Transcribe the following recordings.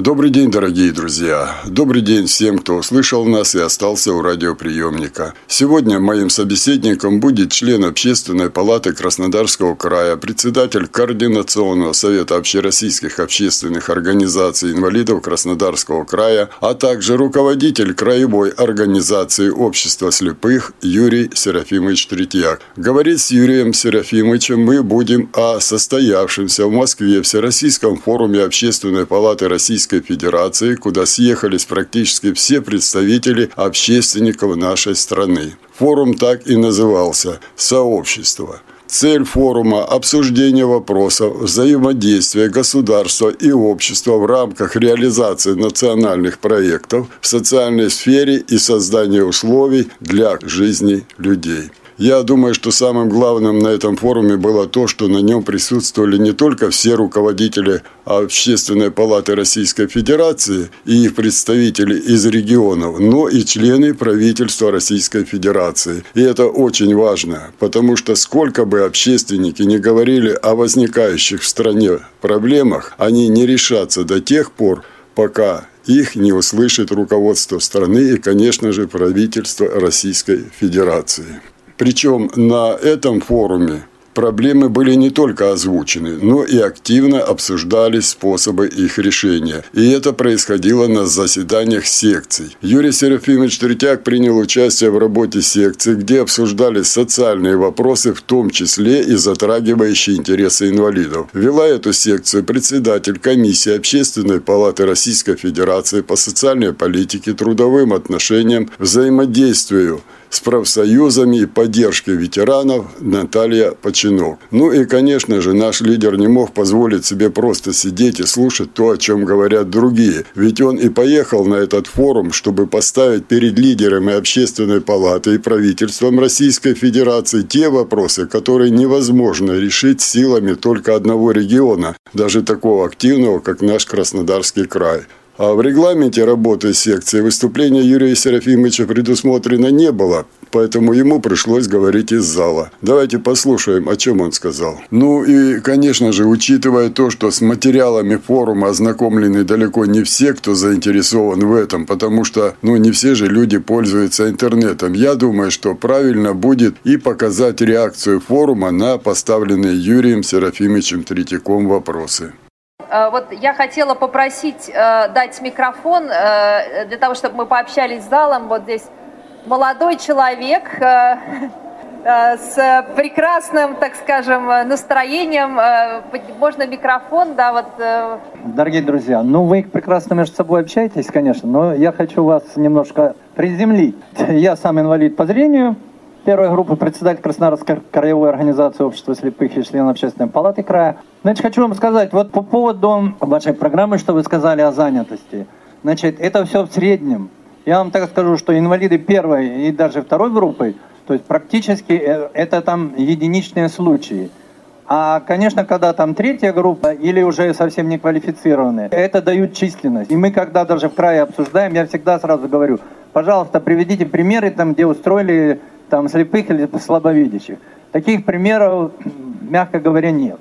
Добрый день, дорогие друзья! Добрый день всем, кто услышал нас и остался у радиоприемника. Сегодня моим собеседником будет член Общественной палаты Краснодарского края, председатель Координационного совета общероссийских общественных организаций инвалидов Краснодарского края, а также руководитель краевой организации общества слепых Юрий Серафимович Третьяк. Говорить с Юрием Серафимовичем мы будем о состоявшемся в Москве Всероссийском форуме Общественной палаты Российской Российской Федерации, куда съехались практически все представители общественников нашей страны. Форум так и назывался «Сообщество». Цель форума – обсуждение вопросов взаимодействия государства и общества в рамках реализации национальных проектов в социальной сфере и создания условий для жизни людей. Я думаю, что самым главным на этом форуме было то, что на нем присутствовали не только все руководители Общественной палаты Российской Федерации и их представители из регионов, но и члены правительства Российской Федерации. И это очень важно, потому что сколько бы общественники не говорили о возникающих в стране проблемах, они не решатся до тех пор, пока их не услышит руководство страны и, конечно же, правительство Российской Федерации. Причем на этом форуме Проблемы были не только озвучены, но и активно обсуждались способы их решения. И это происходило на заседаниях секций. Юрий Серафимович Третьяк принял участие в работе секций, где обсуждались социальные вопросы, в том числе и затрагивающие интересы инвалидов. Вела эту секцию председатель комиссии Общественной палаты Российской Федерации по социальной политике, трудовым отношениям, взаимодействию с профсоюзами и поддержкой ветеранов Наталья Починок. Ну и, конечно же, наш лидер не мог позволить себе просто сидеть и слушать то, о чем говорят другие. Ведь он и поехал на этот форум, чтобы поставить перед лидерами общественной палаты и правительством Российской Федерации те вопросы, которые невозможно решить силами только одного региона, даже такого активного, как наш Краснодарский край. А в регламенте работы секции выступления Юрия Серафимовича предусмотрено не было, поэтому ему пришлось говорить из зала. Давайте послушаем, о чем он сказал. Ну и, конечно же, учитывая то, что с материалами форума ознакомлены далеко не все, кто заинтересован в этом, потому что, ну, не все же люди пользуются интернетом. Я думаю, что правильно будет и показать реакцию форума на поставленные Юрием Серафимовичем Третьяком вопросы. Э, вот я хотела попросить э, дать микрофон э, для того, чтобы мы пообщались с залом. Вот здесь молодой человек с прекрасным, так скажем, настроением. Можно микрофон, да, вот. Дорогие друзья, ну вы прекрасно между собой общаетесь, конечно, но я хочу вас немножко приземлить. Я сам инвалид по зрению, первой группы председатель Краснодарской краевой организации общества слепых и член общественной палаты края. Значит, хочу вам сказать, вот по поводу вашей программы, что вы сказали о занятости. Значит, это все в среднем. Я вам так скажу, что инвалиды первой и даже второй группы, то есть практически э, это там единичные случаи. А, конечно, когда там третья группа или уже совсем не квалифицированные, это дают численность. И мы, когда даже в крае обсуждаем, я всегда сразу говорю, пожалуйста, приведите примеры, там, где устроили там, слепых или слабовидящих. Таких примеров, мягко говоря, нет.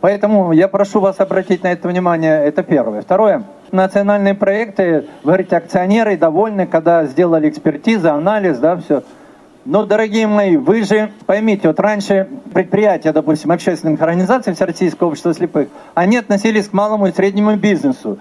Поэтому я прошу вас обратить на это внимание, это первое. Второе, национальные проекты, вы говорите, акционеры довольны, когда сделали экспертизу, анализ, да, все. Но, дорогие мои, вы же поймите, вот раньше предприятия, допустим, общественных организаций Всероссийского общества слепых, они относились к малому и среднему бизнесу.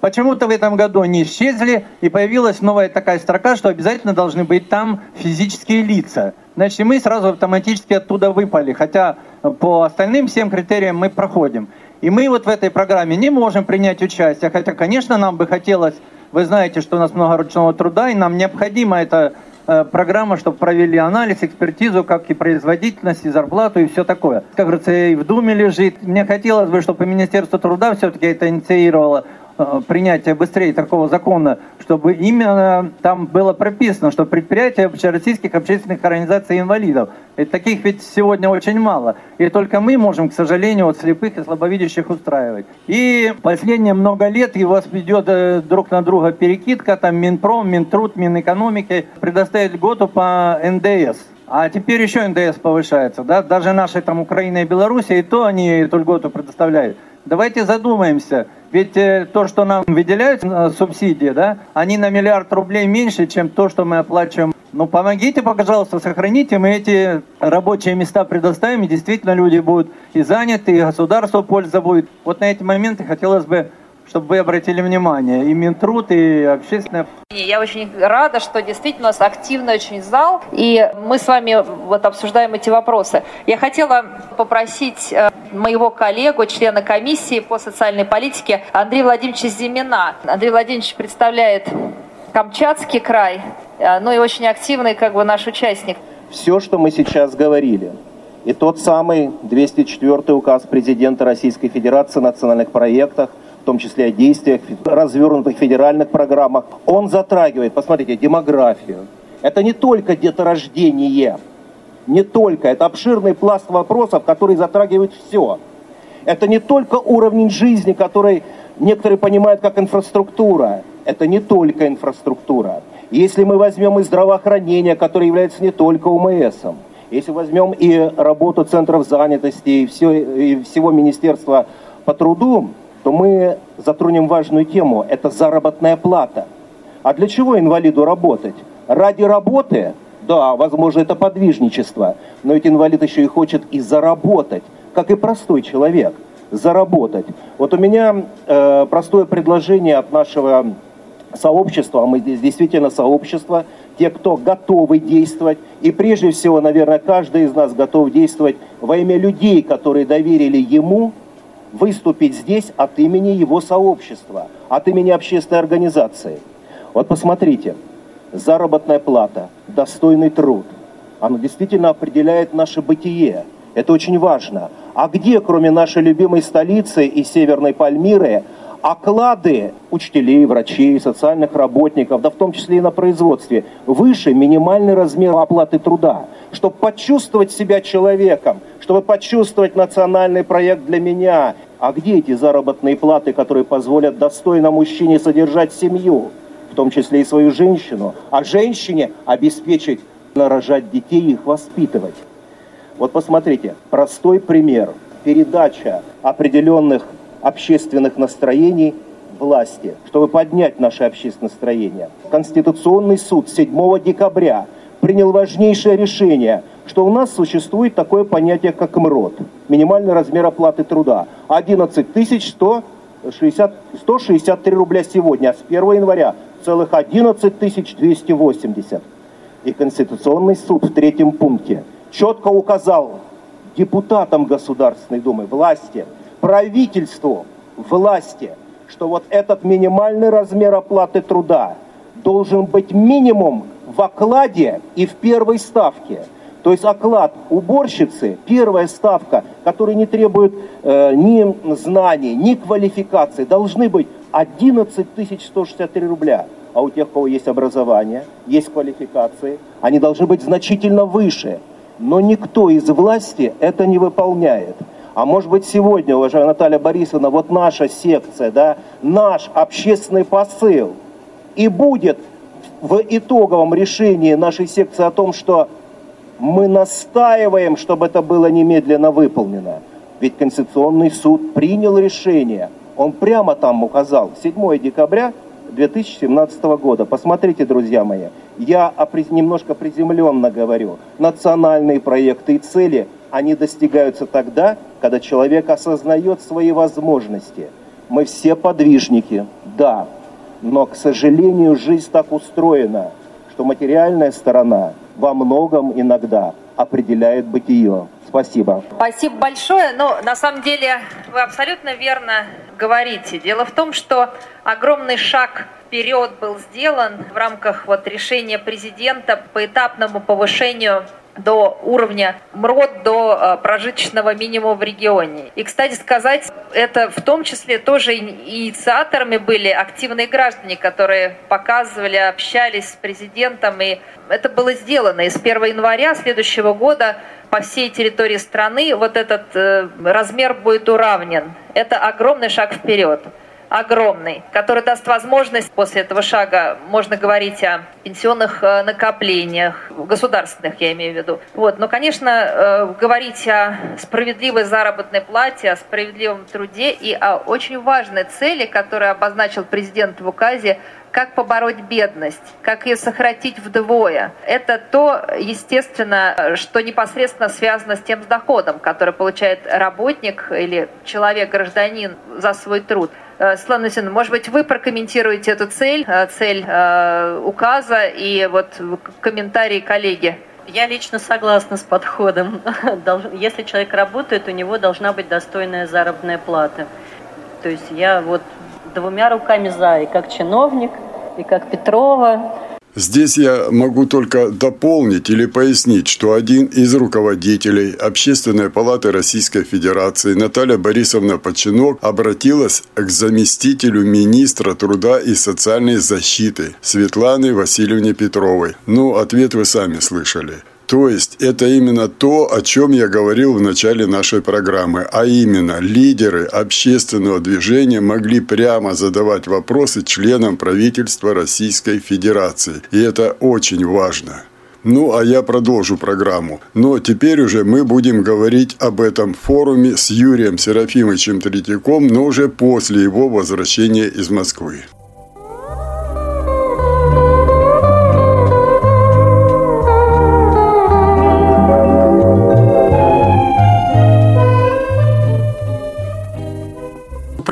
Почему-то в этом году они исчезли, и появилась новая такая строка, что обязательно должны быть там физические лица. Значит, мы сразу автоматически оттуда выпали, хотя по остальным всем критериям мы проходим. И мы вот в этой программе не можем принять участие, хотя, конечно, нам бы хотелось, вы знаете, что у нас много ручного труда, и нам необходима эта э, программа, чтобы провели анализ, экспертизу, как и производительность, и зарплату, и все такое. Как говорится, и в Думе лежит. Мне хотелось бы, чтобы Министерство труда все-таки это инициировало э, принятия быстрее такого закона, чтобы именно там было прописано, что предприятия общероссийских общественных организаций инвалидов. И таких ведь сегодня очень мало. И только мы можем, к сожалению, вот слепых и слабовидящих устраивать. И последние много лет его ведет э, друг на друга перекидка, там Минпром, Минтруд, Минэкономики предоставить льготу по НДС. А теперь еще НДС повышается, да, даже наши там Украина и Белоруссия, и то они эту льготу предоставляют. Давайте задумаемся, ведь э, то, что нам выделяют э, субсидии, да, они на миллиард рублей меньше, чем то, что мы оплачиваем. Ну, помогите, пожалуйста, сохраните, мы эти рабочие места предоставим, и действительно люди будут и заняты, и государство польза будет. Вот на эти моменты хотелось бы чтобы вы обратили внимание, и Минтруд, и общественное. Я очень рада, что действительно у нас активный очень зал, и мы с вами вот обсуждаем эти вопросы. Я хотела попросить э, моего коллегу, члена комиссии по социальной политике Андрея Владимировича Зимина. Андрей Владимирович представляет Камчатский край, э, ну и очень активный как бы наш участник. Все, что мы сейчас говорили, и тот самый 204 указ президента Российской Федерации о национальных проектах – том числе о действиях, развернутых федеральных программах. Он затрагивает, посмотрите, демографию. Это не только деторождение, не только, это обширный пласт вопросов, который затрагивает все. Это не только уровень жизни, который некоторые понимают как инфраструктура. Это не только инфраструктура. Если мы возьмем и здравоохранение, которое является не только УМСом, если возьмем и работу центров занятости, и, все, и всего Министерства по труду, то мы затронем важную тему. Это заработная плата. А для чего инвалиду работать? Ради работы? Да, возможно, это подвижничество. Но ведь инвалид еще и хочет и заработать, как и простой человек. Заработать. Вот у меня э, простое предложение от нашего сообщества, а мы здесь действительно сообщество, те, кто готовы действовать, и прежде всего, наверное, каждый из нас готов действовать во имя людей, которые доверили ему выступить здесь от имени его сообщества, от имени общественной организации. Вот посмотрите, заработная плата, достойный труд, оно действительно определяет наше бытие. Это очень важно. А где, кроме нашей любимой столицы и Северной Пальмиры, оклады учителей, врачей, социальных работников, да в том числе и на производстве, выше минимальный размер оплаты труда, чтобы почувствовать себя человеком, чтобы почувствовать национальный проект для меня. А где эти заработные платы, которые позволят достойно мужчине содержать семью, в том числе и свою женщину, а женщине обеспечить нарожать детей и их воспитывать? Вот посмотрите, простой пример. Передача определенных общественных настроений власти, чтобы поднять наше общественное настроение. Конституционный суд 7 декабря принял важнейшее решение, что у нас существует такое понятие, как МРОД, минимальный размер оплаты труда, 11 160, 163 рубля сегодня, а с 1 января целых 11 280. И Конституционный суд в третьем пункте четко указал депутатам Государственной Думы, власти, правительству, власти, что вот этот минимальный размер оплаты труда должен быть минимум в окладе и в первой ставке. То есть оклад уборщицы, первая ставка, которая не требует э, ни знаний, ни квалификации, должны быть 11 163 рубля. А у тех, у кого есть образование, есть квалификации, они должны быть значительно выше. Но никто из власти это не выполняет. А может быть сегодня, уважаемая Наталья Борисовна, вот наша секция, да, наш общественный посыл и будет в итоговом решении нашей секции о том, что мы настаиваем, чтобы это было немедленно выполнено. Ведь Конституционный суд принял решение. Он прямо там указал, 7 декабря 2017 года. Посмотрите, друзья мои, я немножко приземленно говорю. Национальные проекты и цели они достигаются тогда, когда человек осознает свои возможности. Мы все подвижники, да, но, к сожалению, жизнь так устроена, что материальная сторона во многом иногда определяет бытие. Спасибо. Спасибо большое. Ну, на самом деле, вы абсолютно верно говорите. Дело в том, что огромный шаг вперед был сделан в рамках вот решения президента по этапному повышению до уровня МРОД, до э, прожиточного минимума в регионе. И, кстати сказать, это в том числе тоже инициаторами были активные граждане, которые показывали, общались с президентом, и это было сделано. И с 1 января следующего года по всей территории страны вот этот э, размер будет уравнен. Это огромный шаг вперед огромный, который даст возможность после этого шага, можно говорить о пенсионных э, накоплениях, государственных я имею в виду. Вот. Но, конечно, э, говорить о справедливой заработной плате, о справедливом труде и о очень важной цели, которую обозначил президент в указе, как побороть бедность, как ее сократить вдвое. Это то, естественно, что непосредственно связано с тем доходом, который получает работник или человек-гражданин за свой труд. Э, Светлана Васильевна, может быть, вы прокомментируете эту цель, э, цель э, указа и вот комментарии коллеги? Я лично согласна с подходом. Если человек работает, у него должна быть достойная заработная плата. То есть я вот двумя руками за, и как чиновник, и как Петрова, Здесь я могу только дополнить или пояснить, что один из руководителей Общественной палаты Российской Федерации Наталья Борисовна Починок обратилась к заместителю министра труда и социальной защиты Светлане Васильевне Петровой. Ну, ответ вы сами слышали. То есть это именно то, о чем я говорил в начале нашей программы, а именно лидеры общественного движения могли прямо задавать вопросы членам правительства Российской Федерации. И это очень важно. Ну, а я продолжу программу. Но теперь уже мы будем говорить об этом форуме с Юрием Серафимовичем Третьяком, но уже после его возвращения из Москвы.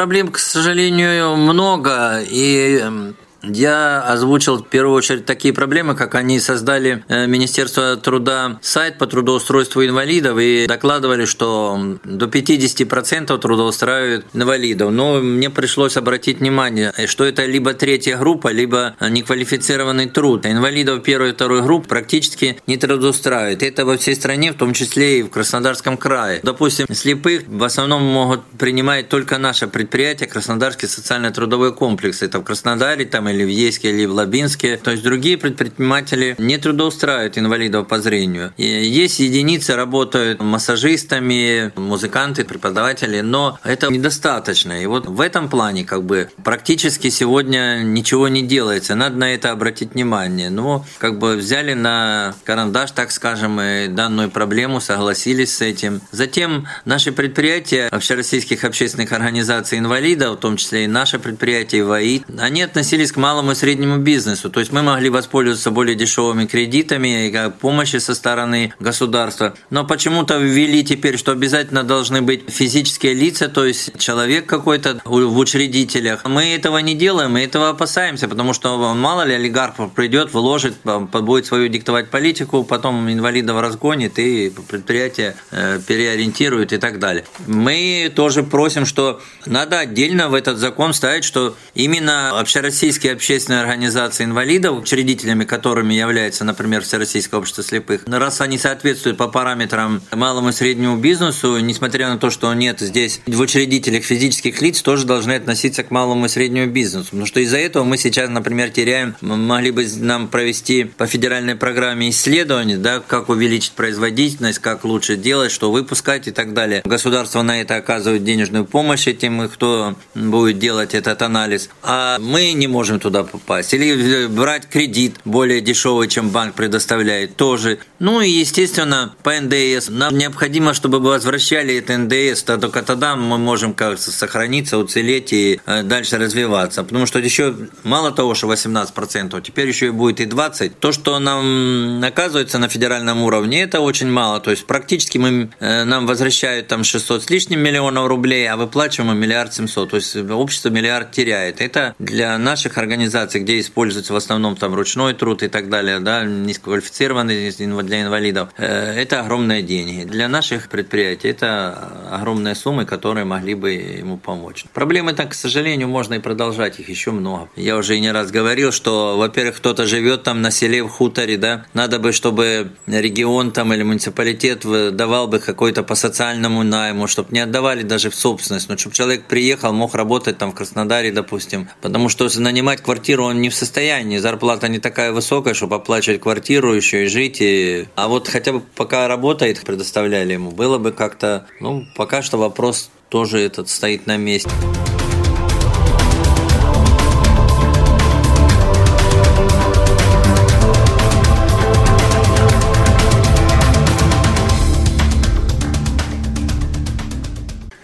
Проблем, к сожалению, много. И эм, я озвучил в первую очередь такие проблемы, как они создали э, Министерство труда сайт по трудоустройству инвалидов и докладывали, что до 50% трудоустраивают инвалидов. Но мне пришлось обратить внимание, что это либо третья группа, либо неквалифицированный труд. Инвалидов первой и второй групп практически не трудоустраивают. Это во всей стране, в том числе и в Краснодарском крае. Допустим, слепых в основном могут принимать только наше предприятие Краснодарский социально-трудовой комплекс. Это в Краснодаре, там или в Ейске, или в Лабинске. То есть другие предприниматели не трудоустраивают инвалидов по зрению. И есть единицы, работают массажистами, музыканты, преподаватели, но это недостаточно. И вот в этом плане как бы практически сегодня ничего не делается. Надо на это обратить внимание. Но как бы взяли на карандаш, так скажем, и данную проблему, согласились с этим. Затем наши предприятия общероссийских общественных организаций инвалидов, в том числе и наше предприятие ВАИ, они относились к малому и среднему бизнесу. То есть мы могли воспользоваться более дешевыми кредитами и помощи со стороны государства. Но почему-то ввели теперь, что обязательно должны быть физические лица, то есть человек какой-то в учредителях. Мы этого не делаем, мы этого опасаемся, потому что мало ли олигарх придет, вложит, будет свою диктовать политику, потом инвалидов разгонит и предприятие э, переориентирует и так далее. Мы тоже просим, что надо отдельно в этот закон ставить, что именно общероссийские общественные организации инвалидов, учредителями которыми является, например, Всероссийское общество слепых, раз они соответствуют по параметрам малому и среднему бизнесу, несмотря на то, что нет здесь в учредителях физических лиц, тоже должны относиться к малому и среднему бизнесу. Потому что из-за этого мы сейчас, например, теряем, могли бы нам провести по федеральной программе исследования, да, как увеличить производительность, как лучше делать, что выпускать и так далее. Государство на это оказывает денежную помощь этим, кто будет делать этот анализ. А мы не можем туда попасть. Или брать кредит более дешевый, чем банк предоставляет, тоже. Ну и, естественно, по НДС. Нам необходимо, чтобы возвращали это НДС, только тогда мы можем как сохраниться, уцелеть и э, дальше развиваться. Потому что еще мало того, что 18%, теперь еще и будет и 20%. То, что нам оказывается на федеральном уровне, это очень мало. То есть практически мы, э, нам возвращают там 600 с лишним миллионов рублей, а выплачиваем миллиард семьсот. То есть общество миллиард теряет. Это для наших организаций, где используется в основном там ручной труд и так далее, да, низкоквалифицированный для инвалидов, э, это огромные деньги. Для наших предприятий это огромные суммы, которые могли бы ему помочь. Проблемы так, к сожалению, можно и продолжать, их еще много. Я уже и не раз говорил, что, во-первых, кто-то живет там на селе, в хуторе, да, надо бы, чтобы регион там или муниципалитет давал бы какой-то по социальному найму, чтобы не отдавали даже в собственность, но чтобы человек приехал, мог работать там в Краснодаре, допустим, потому что нанимать квартиру он не в состоянии, зарплата не такая высокая, чтобы оплачивать квартиру еще и жить, и... а вот хотя бы пока работает, предоставляли ему, было бы как-то, ну, пока что вопрос тоже этот стоит на месте.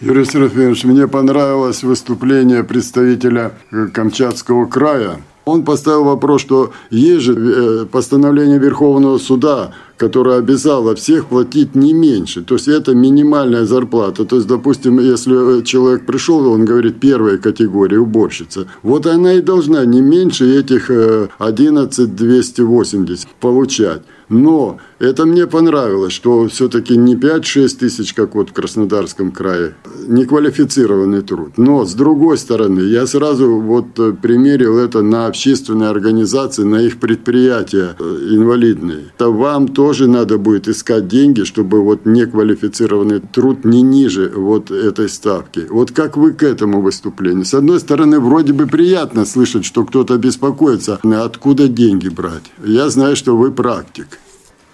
Юрий Серафимович, мне понравилось выступление представителя Камчатского края. Он поставил вопрос, что есть же э, постановление Верховного суда, которое обязало всех платить не меньше. То есть это минимальная зарплата. То есть, допустим, если человек пришел, он говорит первой категории, уборщица. Вот она и должна не меньше этих 11 280 получать. Но это мне понравилось, что все-таки не 5-6 тысяч, как вот в Краснодарском крае, неквалифицированный труд. Но с другой стороны, я сразу вот э, примерил это на общественные организации, на их предприятия э, инвалидные. То вам тоже надо будет искать деньги, чтобы вот неквалифицированный труд не ниже вот этой ставки. Вот как вы к этому выступлению? С одной стороны, вроде бы приятно слышать, что кто-то беспокоится, откуда деньги брать. Я знаю, что вы практик.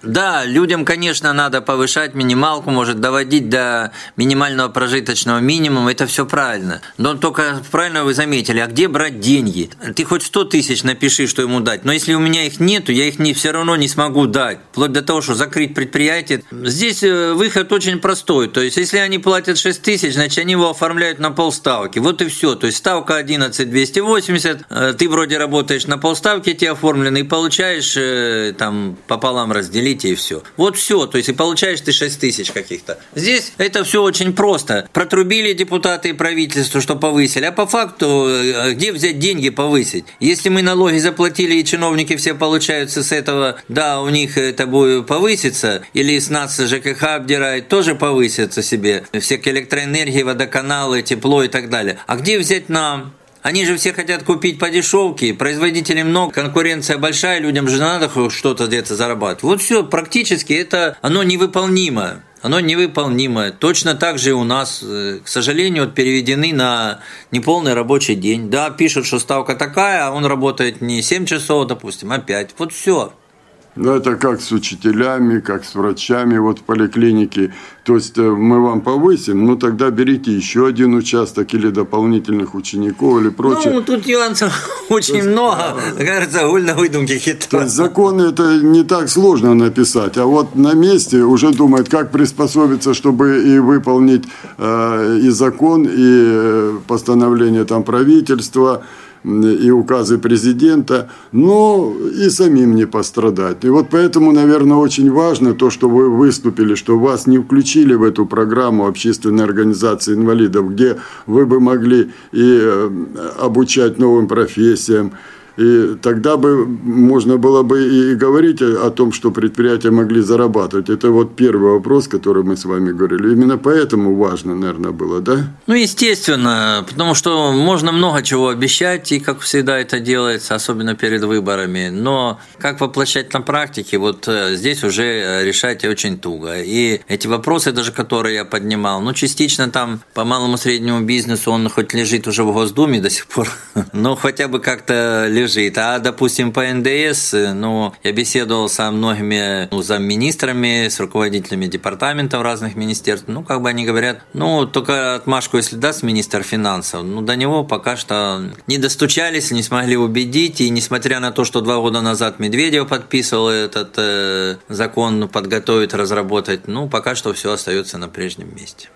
Да, людям, конечно, надо повышать минималку, может доводить до минимального прожиточного минимума, это все правильно. Но только правильно вы заметили, а где брать деньги? Ты хоть 100 тысяч напиши, что ему дать, но если у меня их нету, я их не, все равно не смогу дать, вплоть до того, что закрыть предприятие. Здесь э, выход очень простой, то есть если они платят 6 тысяч, значит они его оформляют на полставки, вот и все, то есть ставка 11 280, э, ты вроде работаешь на полставки, тебе оформлены, и получаешь э, там пополам разделить развитие и все. Вот все, то есть и получаешь ты 6 тысяч каких-то. Здесь это все очень просто. Протрубили депутаты и правительство, что повысили, а по факту э, где взять деньги повысить? Если мы налоги заплатили и чиновники все получаются с этого, да, у них это будет повыситься, или с нас ЖКХ обдирает, тоже повысится себе. Все электроэнергии, водоканалы, тепло и так далее. А где взять нам? Они же все хотят купить по дешевке, производителей много, конкуренция большая, людям же надо что-то где-то зарабатывать. Вот все, практически это, оно невыполнимо. Оно невыполнимое. Точно так же и у нас, э, к сожалению, вот переведены на неполный рабочий день. Да, пишут, что ставка такая, а он работает не 7 часов, допустим, а 5. Вот все. Ну, это как с учителями, как с врачами вот в поликлинике. То есть э, мы вам повысим, ну тогда берите еще один участок или дополнительных учеников или прочее. Ну, тут нюансов очень есть, много, а, кажется, вольно выдумки хитро. То есть законы это не так сложно написать, а вот на месте уже думает, как приспособиться, чтобы и выполнить э, и закон, и э, постановление там правительства, и указы президента, но и самим не пострадать. И вот поэтому, наверное, очень важно то, что вы выступили, что вас не включили в эту программу общественной организации инвалидов, где вы бы могли и э, обучать новым профессиям, и тогда бы можно было бы и говорить о том, что предприятия могли зарабатывать. Это вот первый вопрос, который мы с вами говорили. Именно поэтому важно, наверное, было, да? Ну, естественно, потому что можно много чего обещать, и как всегда это делается, особенно перед выборами. Но как воплощать на практике, вот э, здесь уже решать очень туго. И эти вопросы, даже которые я поднимал, ну, частично там по малому среднему бизнесу он хоть лежит уже в Госдуме до сих пор, но хотя бы как-то лежит лежит. А, допустим, по НДС, ну, я беседовал со многими ну, замминистрами, с руководителями департаментов разных министерств. Ну, как бы они говорят, ну, только отмашку, если даст министр финансов, ну, до него пока что не достучались, не смогли убедить. И несмотря на то, что два года назад Медведев подписывал этот э, закон, подготовить, разработать, ну, пока что все остается на прежнем месте.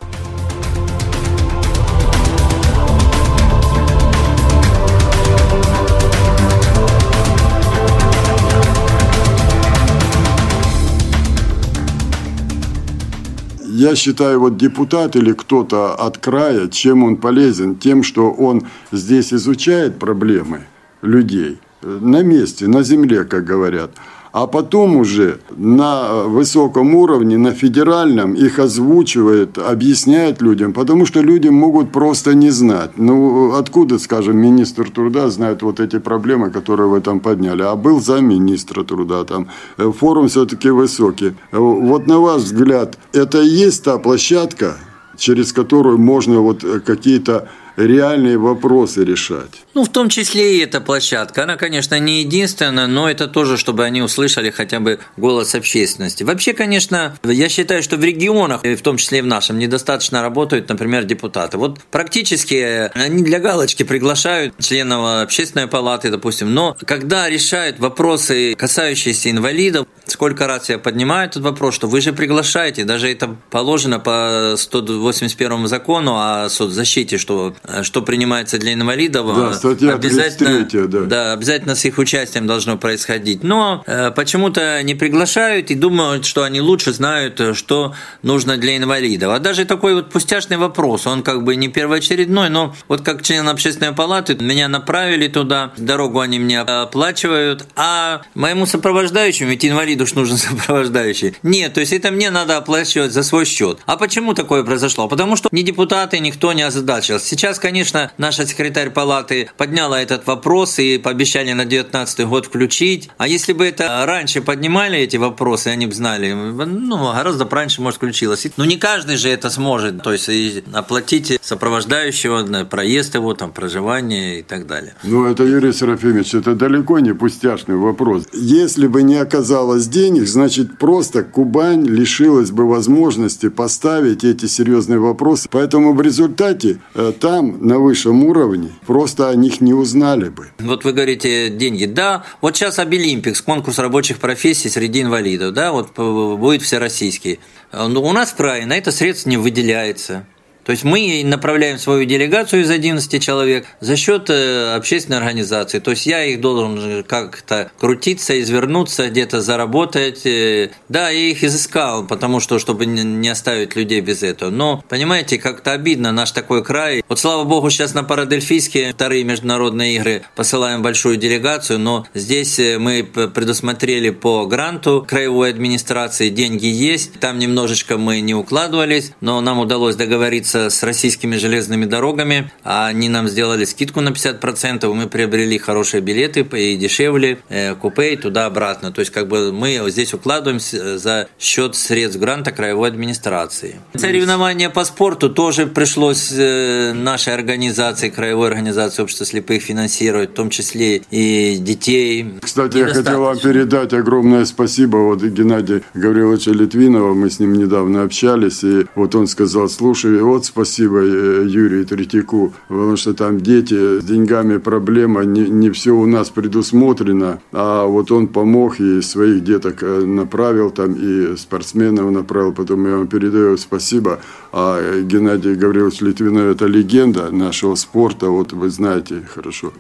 Я считаю, вот депутат или кто-то от края, чем он полезен? Тем, что он здесь изучает проблемы людей на месте, на земле, как говорят а потом уже на высоком уровне, на федеральном их озвучивает, объясняет людям, потому что люди могут просто не знать. Ну, откуда, скажем, министр труда знает вот эти проблемы, которые вы там подняли, а был замминистра труда там. Форум все-таки высокий. Вот на ваш взгляд, это и есть та площадка, через которую можно вот какие-то реальные вопросы решать. Ну, в том числе и эта площадка. Она, конечно, не единственная, но это тоже, чтобы они услышали хотя бы голос общественности. Вообще, конечно, я считаю, что в регионах, в том числе и в нашем, недостаточно работают, например, депутаты. Вот практически они для галочки приглашают членов общественной палаты, допустим, но когда решают вопросы, касающиеся инвалидов, сколько раз я поднимаю этот вопрос, что вы же приглашаете, даже это положено по 181 закону о соцзащите, что Э, что принимается для инвалидов, да, статья обязательно, 33, да. да, обязательно с их участием должно происходить. Но э, почему-то не приглашают и думают, что они лучше знают, э, что нужно для инвалидов. А даже такой вот пустяшный вопрос, он как бы не первоочередной, но вот как член общественной палаты меня направили туда, дорогу они мне оплачивают, а моему сопровождающему, ведь инвалиду ж нужен сопровождающий. Нет, то есть это мне надо оплачивать за свой счет. А почему такое произошло? Потому что ни депутаты, никто не озадачился. Сейчас конечно, наша секретарь палаты подняла этот вопрос и пообещали на 2019 год включить. А если бы это раньше поднимали эти вопросы, они бы знали, ну, гораздо раньше, может, включилось. Но не каждый же это сможет, то есть оплатить сопровождающего, проезд его, там, проживание и так далее. Ну, это, Юрий Серафимович, это далеко не пустяшный вопрос. Если бы не оказалось денег, значит, просто Кубань лишилась бы возможности поставить эти серьезные вопросы. Поэтому в результате э, там на высшем уровне просто о них не узнали бы. Вот вы говорите деньги. Да, вот сейчас Обилимпикс, конкурс рабочих профессий среди инвалидов, да, вот будет всероссийский. Но у нас на это средств не выделяется. То есть мы направляем свою делегацию из 11 человек за счет э, общественной организации. То есть я их должен как-то крутиться, извернуться, где-то заработать. Э, да, я их изыскал, потому что, чтобы не оставить людей без этого. Но, понимаете, как-то обидно наш такой край. Вот слава богу, сейчас на Парадельфийские вторые международные игры посылаем большую делегацию, но здесь э, мы предусмотрели по гранту краевой администрации, деньги есть. Там немножечко мы не укладывались, но нам удалось договориться договориться с российскими железными дорогами. Они нам сделали скидку на 50%. Мы приобрели хорошие билеты и дешевле, э, купе и туда-обратно. То есть как бы мы здесь укладываемся за счет средств гранта краевой администрации. Соревнования по спорту тоже пришлось э, нашей организации, краевой организации общества слепых финансировать, в том числе и детей. Кстати, я хотел вам передать огромное спасибо вот Геннадию Гавриловичу Литвинова. Мы с ним недавно общались, и вот он сказал, слушай, вот спасибо э, Юрию Третьяку, потому что там дети, с деньгами проблема, не, не все у нас предусмотрено, а вот он помог и своих деток э, направил там, и спортсменов направил, потом я вам передаю спасибо. А Геннадий Гаврилович Литвинов – это легенда нашего спорта, вот вы знаете хорошо.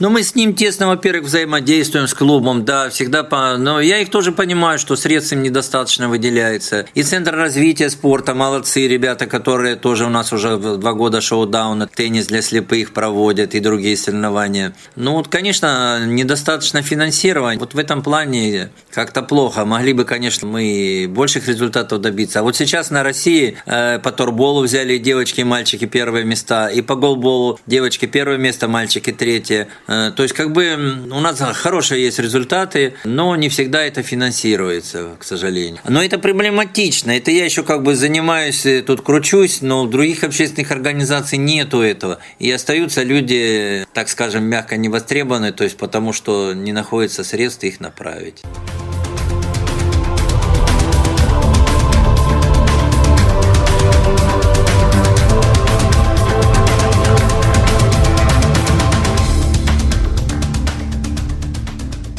Ну, мы с ним тесно, во-первых, взаимодействуем с клубом, да, всегда, по... но я их тоже понимаю, что средств им недостаточно выделяется. И Центр развития спорта, молодцы ребята, которые тоже у нас уже два года шоу-дауна, теннис для слепых проводят и другие соревнования. Ну, вот, конечно, недостаточно финансирования. Вот в этом плане как-то плохо. Могли бы, конечно, мы больших результатов добиться. А вот сейчас на России э, по торболу взяли девочки и мальчики первые места, и по голболу девочки первое место, мальчики третье. Э, то есть, как бы у нас хорошие есть результаты, но не всегда это финансируется, к сожалению. Но это проблематично. Это я еще как бы занимаюсь, э, тут кручусь, но у других общественных организаций нету этого. И остаются люди, так скажем, мягко невостребованные, то есть потому что не находится средств их направить.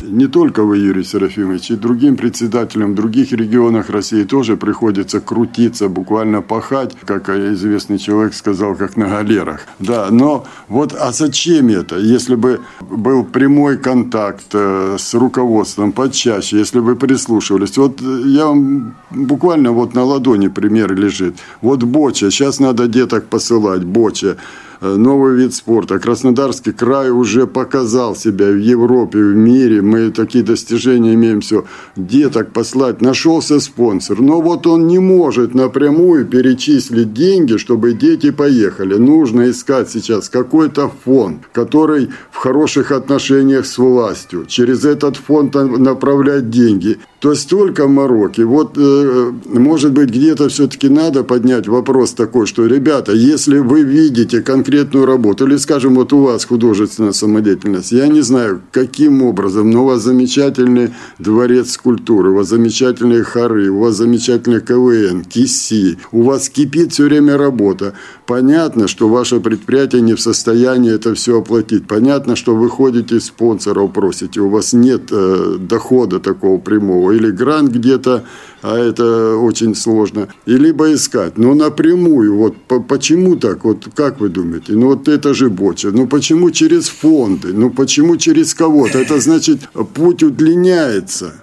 Не только вы, Юрий Серафимович, и другим председателям в других регионах России тоже приходится крутиться, буквально пахать, как известный человек сказал, как на галерах. Да, но вот а зачем это? Если бы был прямой контакт э, с руководством почаще, если бы прислушивались. Вот я вам буквально вот на ладони пример лежит. Вот Боча, сейчас надо деток посылать, Боча. Э, новый вид спорта. Краснодарский край уже показал себя в Европе, в мире. Мы такие достижения имеем все. Деток послать. Нашелся спонсор. Но вот он не может напрямую перечислить деньги, чтобы дети поехали. Нужно искать сейчас какой-то фонд, который в хороших отношениях с властью. Через этот фонд направлять деньги. То есть только в Марокко. Вот, э, может быть, где-то все-таки надо поднять вопрос такой, что, ребята, если вы видите конкретную работу, или, скажем, вот у вас художественная самодеятельность, я не знаю, каким образом, но у вас замечательный дворец культуры, у вас замечательные хоры, у вас замечательный КВН, КИСИ, у вас кипит все время работа. Понятно, что ваше предприятие не в состоянии это все оплатить. Понятно, что вы ходите спонсоров просите, у вас нет э, дохода такого прямого, или грант где-то, а это очень сложно, и либо искать. Но напрямую, вот по, почему так, вот как вы думаете? Ну вот это же боча. Ну почему через фонды? Ну почему через кого-то? Это значит, путь удлиняется.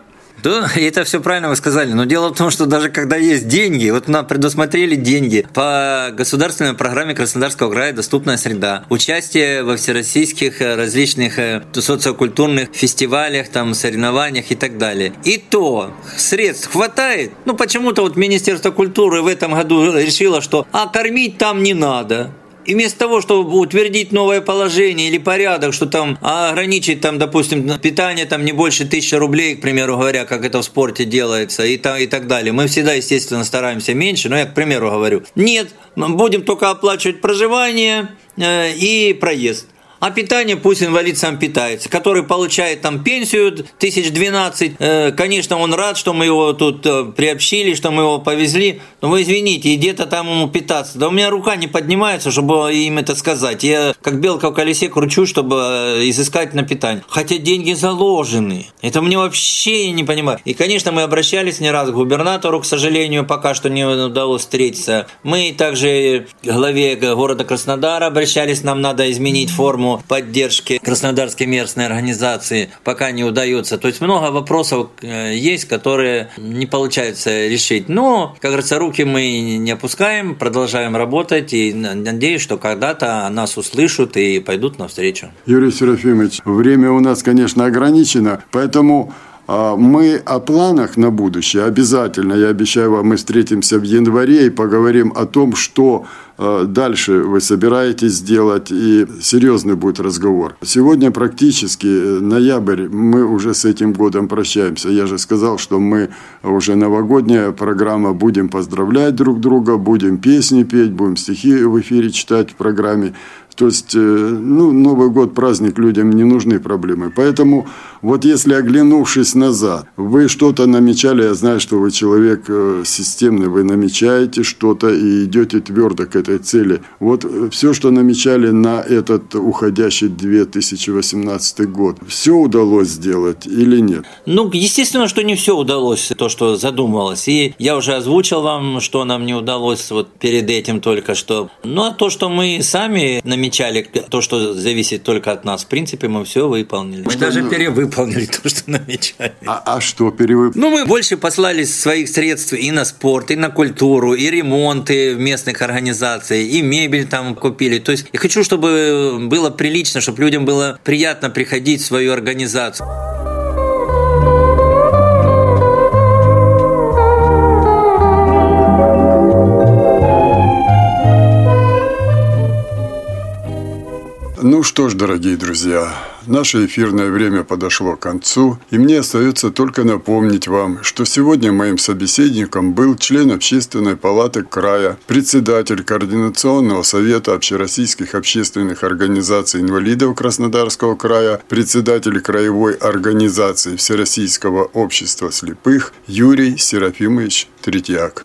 Да, это все правильно вы сказали. Но дело в том, что даже когда есть деньги, вот нам предусмотрели деньги по государственной программе Краснодарского края «Доступная среда», участие во всероссийских э, различных э, социокультурных фестивалях, там, соревнованиях и так далее. И то средств хватает. Ну, почему-то вот Министерство культуры в этом году решило, что а кормить там не надо. И вместо того, чтобы утвердить новое положение или порядок, что там ограничить, там, допустим, питание там не больше тысячи рублей, к примеру говоря, как это в спорте делается, и, та, и так далее. Мы всегда, естественно, стараемся меньше, но я, к примеру, говорю. Нет, будем только оплачивать проживание э, и проезд. А питание пусть инвалид сам питается, который получает там пенсию тысяч двенадцать. Э, конечно, он рад, что мы его тут э, приобщили, что мы его повезли. Но вы извините, и где-то там ему питаться. Да у меня рука не поднимается, чтобы им это сказать. Я как белка в колесе кручу, чтобы э, изыскать на питание. Хотя деньги заложены. Это мне вообще не понимаю. И, конечно, мы обращались не раз к губернатору, к сожалению, пока что не удалось встретиться. Мы также главе города Краснодара обращались, нам надо изменить форму поддержки Краснодарской местной организации пока не удается. То есть много вопросов э, есть, которые не получается решить. Но, как говорится, руки мы не опускаем, продолжаем работать и надеюсь, что когда-то нас услышат и пойдут навстречу. Юрий Серафимович, время у нас, конечно, ограничено, поэтому мы о планах на будущее обязательно, я обещаю вам, мы встретимся в январе и поговорим о том, что а, дальше вы собираетесь сделать, и серьезный будет разговор. Сегодня практически э, ноябрь, мы уже с этим годом прощаемся. Я же сказал, что мы уже новогодняя программа, будем поздравлять друг друга, будем песни петь, будем стихи в эфире читать в программе. То есть, э, ну, Новый год, праздник, людям не нужны проблемы. Поэтому вот если оглянувшись назад, вы что-то намечали, я знаю, что вы человек э, системный, вы намечаете что-то и идете твердо к этой цели. Вот э, все, что намечали на этот уходящий 2018 год, все удалось сделать или нет? Ну, естественно, что не все удалось, то, что задумывалось. И я уже озвучил вам, что нам не удалось вот перед этим только что. Ну, а то, что мы сами намечали, намечали, то, что зависит только от нас, в принципе, мы все выполнили. Мы даже ну, перевыполнили то, что намечали. А, а что перевыполнили? Ну, мы больше послали своих средств и на спорт, и на культуру, и ремонты в местных организаций, и мебель там купили. То есть я хочу, чтобы было прилично, чтобы людям было приятно приходить в свою организацию. Ну что ж, дорогие друзья, наше эфирное время подошло к концу, и мне остается только напомнить вам, что сегодня моим собеседником был член Общественной палаты края, председатель Координационного совета общероссийских общественных организаций инвалидов Краснодарского края, председатель Краевой организации Всероссийского общества слепых Юрий Серафимович Третьяк.